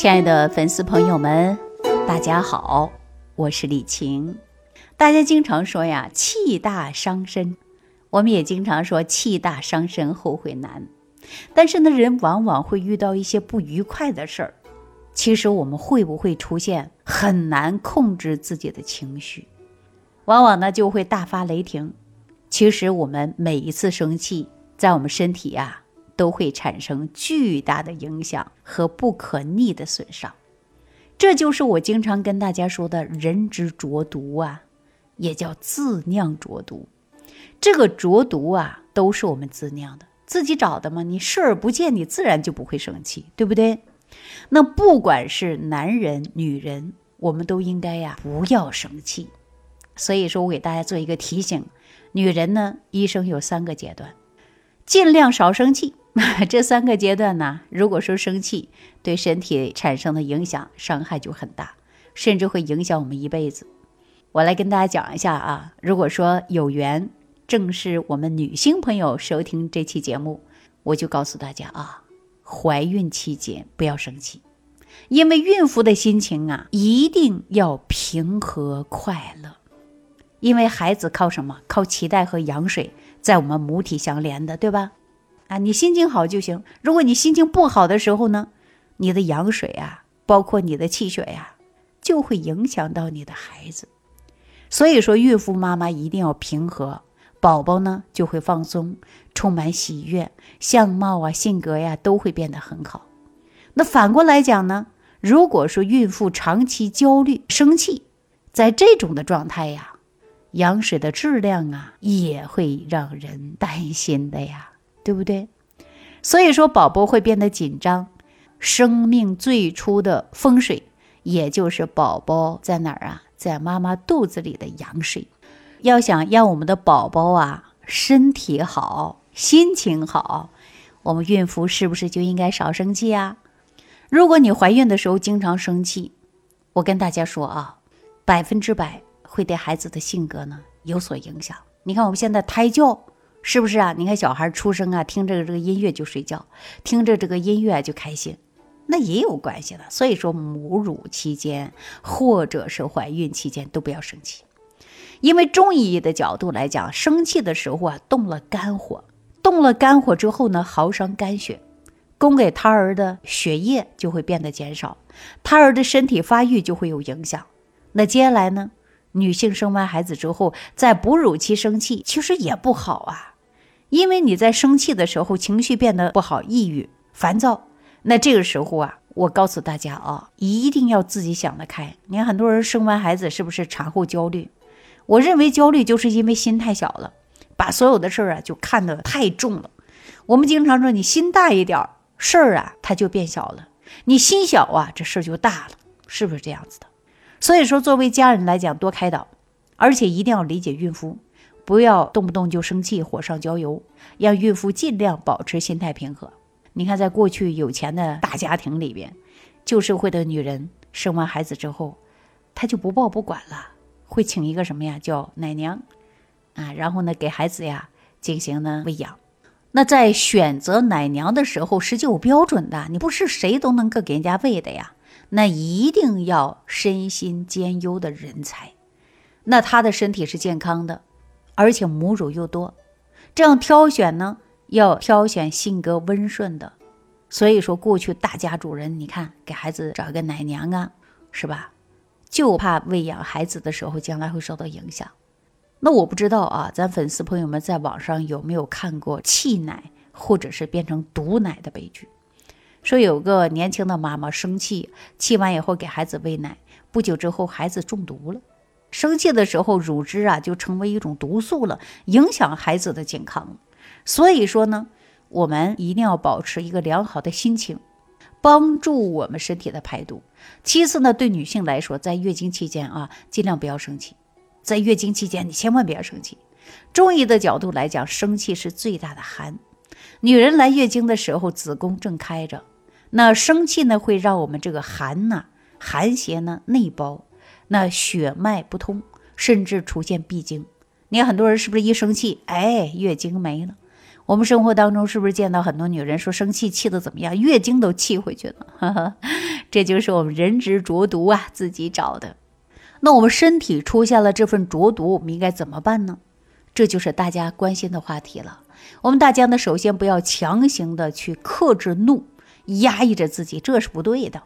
亲爱的粉丝朋友们，大家好，我是李晴。大家经常说呀，气大伤身，我们也经常说气大伤身，后悔难。但是呢，人往往会遇到一些不愉快的事儿。其实我们会不会出现很难控制自己的情绪？往往呢就会大发雷霆。其实我们每一次生气，在我们身体呀。都会产生巨大的影响和不可逆的损伤，这就是我经常跟大家说的人之浊毒啊，也叫自酿浊毒。这个浊毒啊，都是我们自酿的，自己找的嘛。你视而不见，你自然就不会生气，对不对？那不管是男人、女人，我们都应该呀不要生气。所以说我给大家做一个提醒：女人呢，一生有三个阶段，尽量少生气。这三个阶段呢，如果说生气对身体产生的影响伤害就很大，甚至会影响我们一辈子。我来跟大家讲一下啊，如果说有缘正是我们女性朋友收听这期节目，我就告诉大家啊，怀孕期间不要生气，因为孕妇的心情啊一定要平和快乐，因为孩子靠什么？靠脐带和羊水在我们母体相连的，对吧？啊，你心情好就行。如果你心情不好的时候呢，你的羊水啊，包括你的气血呀，就会影响到你的孩子。所以说，孕妇妈妈一定要平和，宝宝呢就会放松，充满喜悦，相貌啊、性格呀都会变得很好。那反过来讲呢，如果说孕妇长期焦虑、生气，在这种的状态呀，羊水的质量啊也会让人担心的呀。对不对？所以说，宝宝会变得紧张。生命最初的风水，也就是宝宝在哪儿啊？在妈妈肚子里的羊水。要想让我们的宝宝啊身体好、心情好，我们孕妇是不是就应该少生气啊？如果你怀孕的时候经常生气，我跟大家说啊，百分之百会对孩子的性格呢有所影响。你看我们现在胎教。是不是啊？你看小孩出生啊，听着这个音乐就睡觉，听着这个音乐就开心，那也有关系的。所以说，母乳期间或者是怀孕期间都不要生气，因为中医的角度来讲，生气的时候啊，动了肝火，动了肝火之后呢，耗伤肝血，供给胎儿的血液就会变得减少，胎儿的身体发育就会有影响。那接下来呢，女性生完孩子之后，在哺乳期生气，其实也不好啊。因为你在生气的时候，情绪变得不好，抑郁、烦躁，那这个时候啊，我告诉大家啊，一定要自己想得开。你看很多人生完孩子是不是产后焦虑？我认为焦虑就是因为心太小了，把所有的事儿啊就看得太重了。我们经常说，你心大一点儿，事儿啊它就变小了；你心小啊，这事儿就大了，是不是这样子的？所以说，作为家人来讲，多开导，而且一定要理解孕妇。不要动不动就生气，火上浇油，让孕妇尽量保持心态平和。你看，在过去有钱的大家庭里边，旧社会的女人生完孩子之后，她就不抱不管了，会请一个什么呀，叫奶娘啊，然后呢，给孩子呀进行呢喂养。那在选择奶娘的时候，是有标准的，你不是谁都能够给人家喂的呀。那一定要身心兼优的人才，那他的身体是健康的。而且母乳又多，这样挑选呢，要挑选性格温顺的。所以说，过去大家主人，你看给孩子找一个奶娘啊，是吧？就怕喂养孩子的时候将来会受到影响。那我不知道啊，咱粉丝朋友们在网上有没有看过弃奶或者是变成毒奶的悲剧？说有个年轻的妈妈生气，气完以后给孩子喂奶，不久之后孩子中毒了。生气的时候，乳汁啊就成为一种毒素了，影响孩子的健康。所以说呢，我们一定要保持一个良好的心情，帮助我们身体的排毒。其次呢，对女性来说，在月经期间啊，尽量不要生气。在月经期间，你千万不要生气。中医的角度来讲，生气是最大的寒。女人来月经的时候，子宫正开着，那生气呢，会让我们这个寒呐，寒邪呢内包。那血脉不通，甚至出现闭经。你看很多人是不是一生气，哎，月经没了？我们生活当中是不是见到很多女人说生气气的怎么样，月经都气回去了？这就是我们人之浊毒啊，自己找的。那我们身体出现了这份浊毒，我们应该怎么办呢？这就是大家关心的话题了。我们大家呢，首先不要强行的去克制怒，压抑着自己，这是不对的。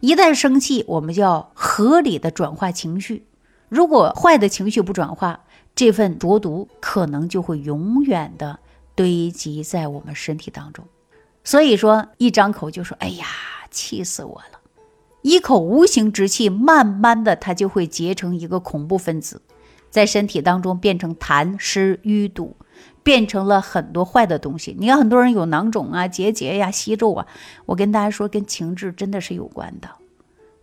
一旦生气，我们就要合理的转化情绪。如果坏的情绪不转化，这份浊毒可能就会永远的堆积在我们身体当中。所以说，一张口就说：“哎呀，气死我了！”一口无形之气，慢慢的，它就会结成一个恐怖分子，在身体当中变成痰湿淤堵，变成了很多坏的东西。你看，很多人有囊肿啊、结节呀、息肉啊，我跟大家说，跟情志真的是有关的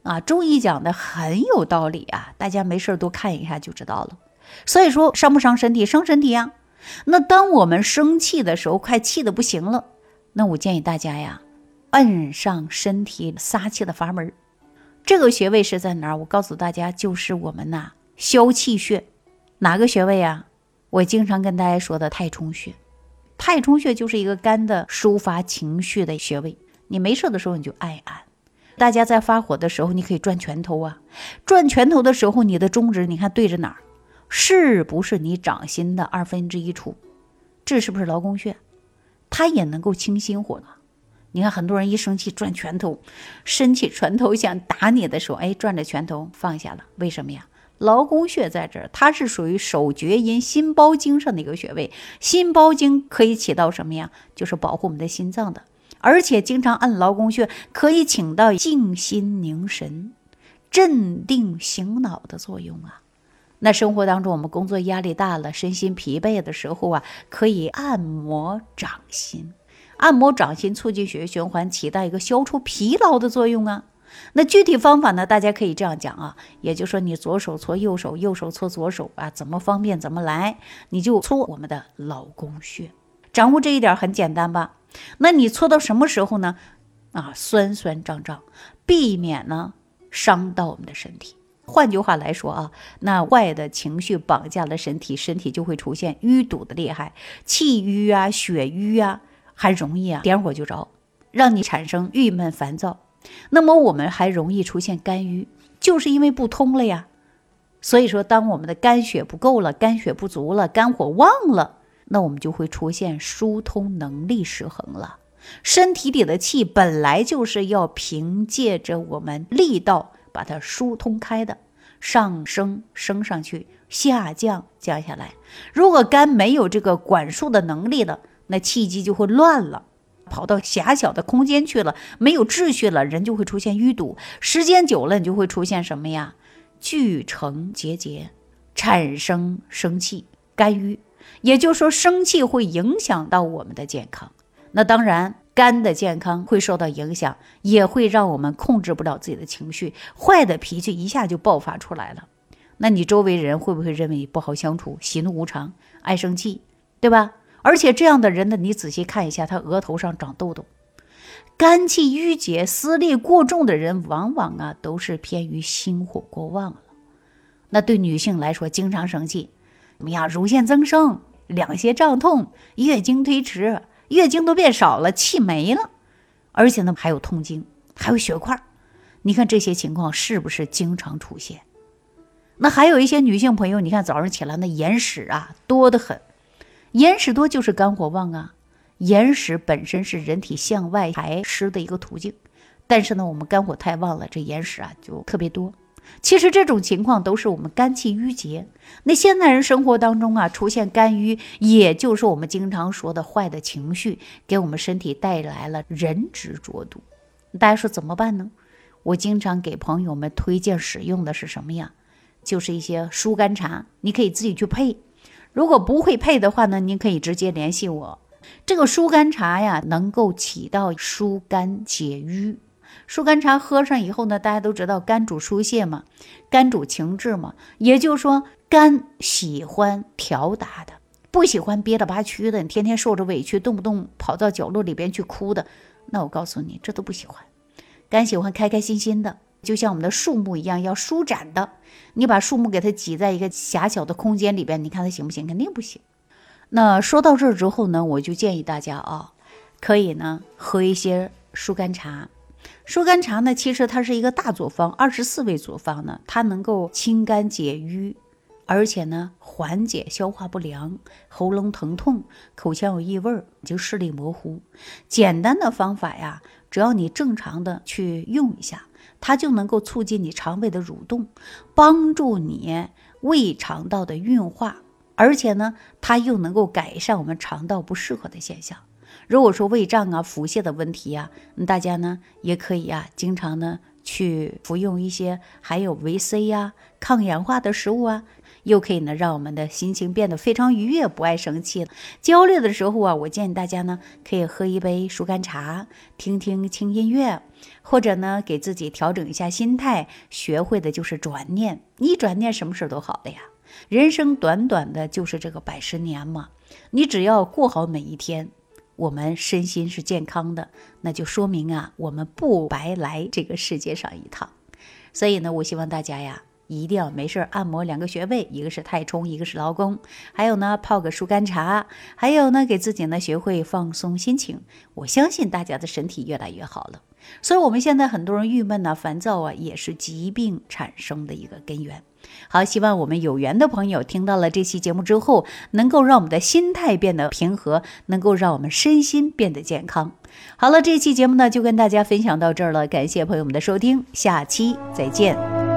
啊。中医讲的很有道理啊，大家没事多看一下就知道了。所以说，伤不伤身体？伤身体呀。那当我们生气的时候，快气的不行了，那我建议大家呀，摁上身体撒气的阀门。这个穴位是在哪儿？我告诉大家，就是我们呐消气穴，哪个穴位啊？我经常跟大家说的太冲穴。太冲穴就是一个肝的抒发情绪的穴位。你没事的时候你就按按。大家在发火的时候，你可以转拳头啊。转拳头的时候，你的中指你看对着哪儿？是不是你掌心的二分之一处？这是不是劳宫穴？它也能够清心火的。你看，很多人一生气转拳头，伸起拳头想打你的时候，哎，转着拳头放下了。为什么呀？劳宫穴在这儿，它是属于手厥阴心包经上的一个穴位。心包经可以起到什么呀？就是保护我们的心脏的。而且经常按劳宫穴，可以起到静心凝神、镇定醒脑的作用啊。那生活当中，我们工作压力大了，身心疲惫的时候啊，可以按摩掌心。按摩掌心，促进血液循环，起到一个消除疲劳的作用啊。那具体方法呢？大家可以这样讲啊，也就是说，你左手搓右手，右手搓左手啊，怎么方便怎么来，你就搓我们的劳宫穴。掌握这一点很简单吧？那你搓到什么时候呢？啊，酸酸胀胀，避免呢伤到我们的身体。换句话来说啊，那坏的情绪绑架了身体，身体就会出现淤堵的厉害，气瘀啊，血瘀啊。还容易啊，点火就着，让你产生郁闷烦躁。那么我们还容易出现肝郁，就是因为不通了呀。所以说，当我们的肝血不够了，肝血不足了，肝火旺了，那我们就会出现疏通能力失衡了。身体里的气本来就是要凭借着我们力道把它疏通开的，上升升上去，下降降下来。如果肝没有这个管束的能力了，那气机就会乱了，跑到狭小的空间去了，没有秩序了，人就会出现淤堵。时间久了，你就会出现什么呀？聚成结节，产生生气、肝郁。也就是说，生气会影响到我们的健康。那当然，肝的健康会受到影响，也会让我们控制不了自己的情绪，坏的脾气一下就爆发出来了。那你周围人会不会认为你不好相处、喜怒无常、爱生气，对吧？而且这样的人呢，你仔细看一下，他额头上长痘痘，肝气郁结、思虑过重的人，往往啊都是偏于心火过旺了。那对女性来说，经常生气，怎么样？乳腺增生、两胁胀痛、月经推迟、月经都变少了、气没了，而且呢还有痛经，还有血块。你看这些情况是不是经常出现？那还有一些女性朋友，你看早上起来那眼屎啊多得很。眼屎多就是肝火旺啊，眼屎本身是人体向外排湿的一个途径，但是呢，我们肝火太旺了，这眼屎啊就特别多。其实这种情况都是我们肝气郁结。那现代人生活当中啊，出现肝郁，也就是我们经常说的坏的情绪，给我们身体带来了人质浊毒。大家说怎么办呢？我经常给朋友们推荐使用的是什么呀？就是一些疏肝茶，你可以自己去配。如果不会配的话呢，您可以直接联系我。这个疏肝茶呀，能够起到疏肝解郁。疏肝茶喝上以后呢，大家都知道肝主疏泄嘛，肝主情志嘛，也就是说肝喜欢调达的，不喜欢憋了巴屈的，你天天受着委屈，动不动跑到角落里边去哭的，那我告诉你，这都不喜欢。肝喜欢开开心心的。就像我们的树木一样，要舒展的。你把树木给它挤在一个狭小的空间里边，你看它行不行？肯定不行。那说到这儿之后呢，我就建议大家啊，可以呢喝一些疏肝茶。疏肝茶呢，其实它是一个大组方，二十四味组方呢，它能够清肝解郁，而且呢缓解消化不良、喉咙疼痛、口腔有异味儿、就视力模糊。简单的方法呀，只要你正常的去用一下，它就能够促进你肠胃的蠕动，帮助你胃肠道的运化，而且呢，它又能够改善我们肠道不适合的现象。如果说胃胀啊、腹泻的问题呀，大家呢也可以啊，经常呢去服用一些含有维 C 呀、抗氧化的食物啊，又可以呢让我们的心情变得非常愉悦，不爱生气了。焦虑的时候啊，我建议大家呢可以喝一杯疏肝茶，听听轻音乐，或者呢给自己调整一下心态，学会的就是转念，你转念什么事都好了呀。人生短短的就是这个百十年嘛，你只要过好每一天。我们身心是健康的，那就说明啊，我们不白来这个世界上一趟。所以呢，我希望大家呀，一定要没事按摩两个穴位，一个是太冲，一个是劳宫，还有呢，泡个疏肝茶，还有呢，给自己呢学会放松心情。我相信大家的身体越来越好了。所以，我们现在很多人郁闷呐、烦躁啊，也是疾病产生的一个根源。好，希望我们有缘的朋友听到了这期节目之后，能够让我们的心态变得平和，能够让我们身心变得健康。好了，这期节目呢就跟大家分享到这儿了，感谢朋友们的收听，下期再见。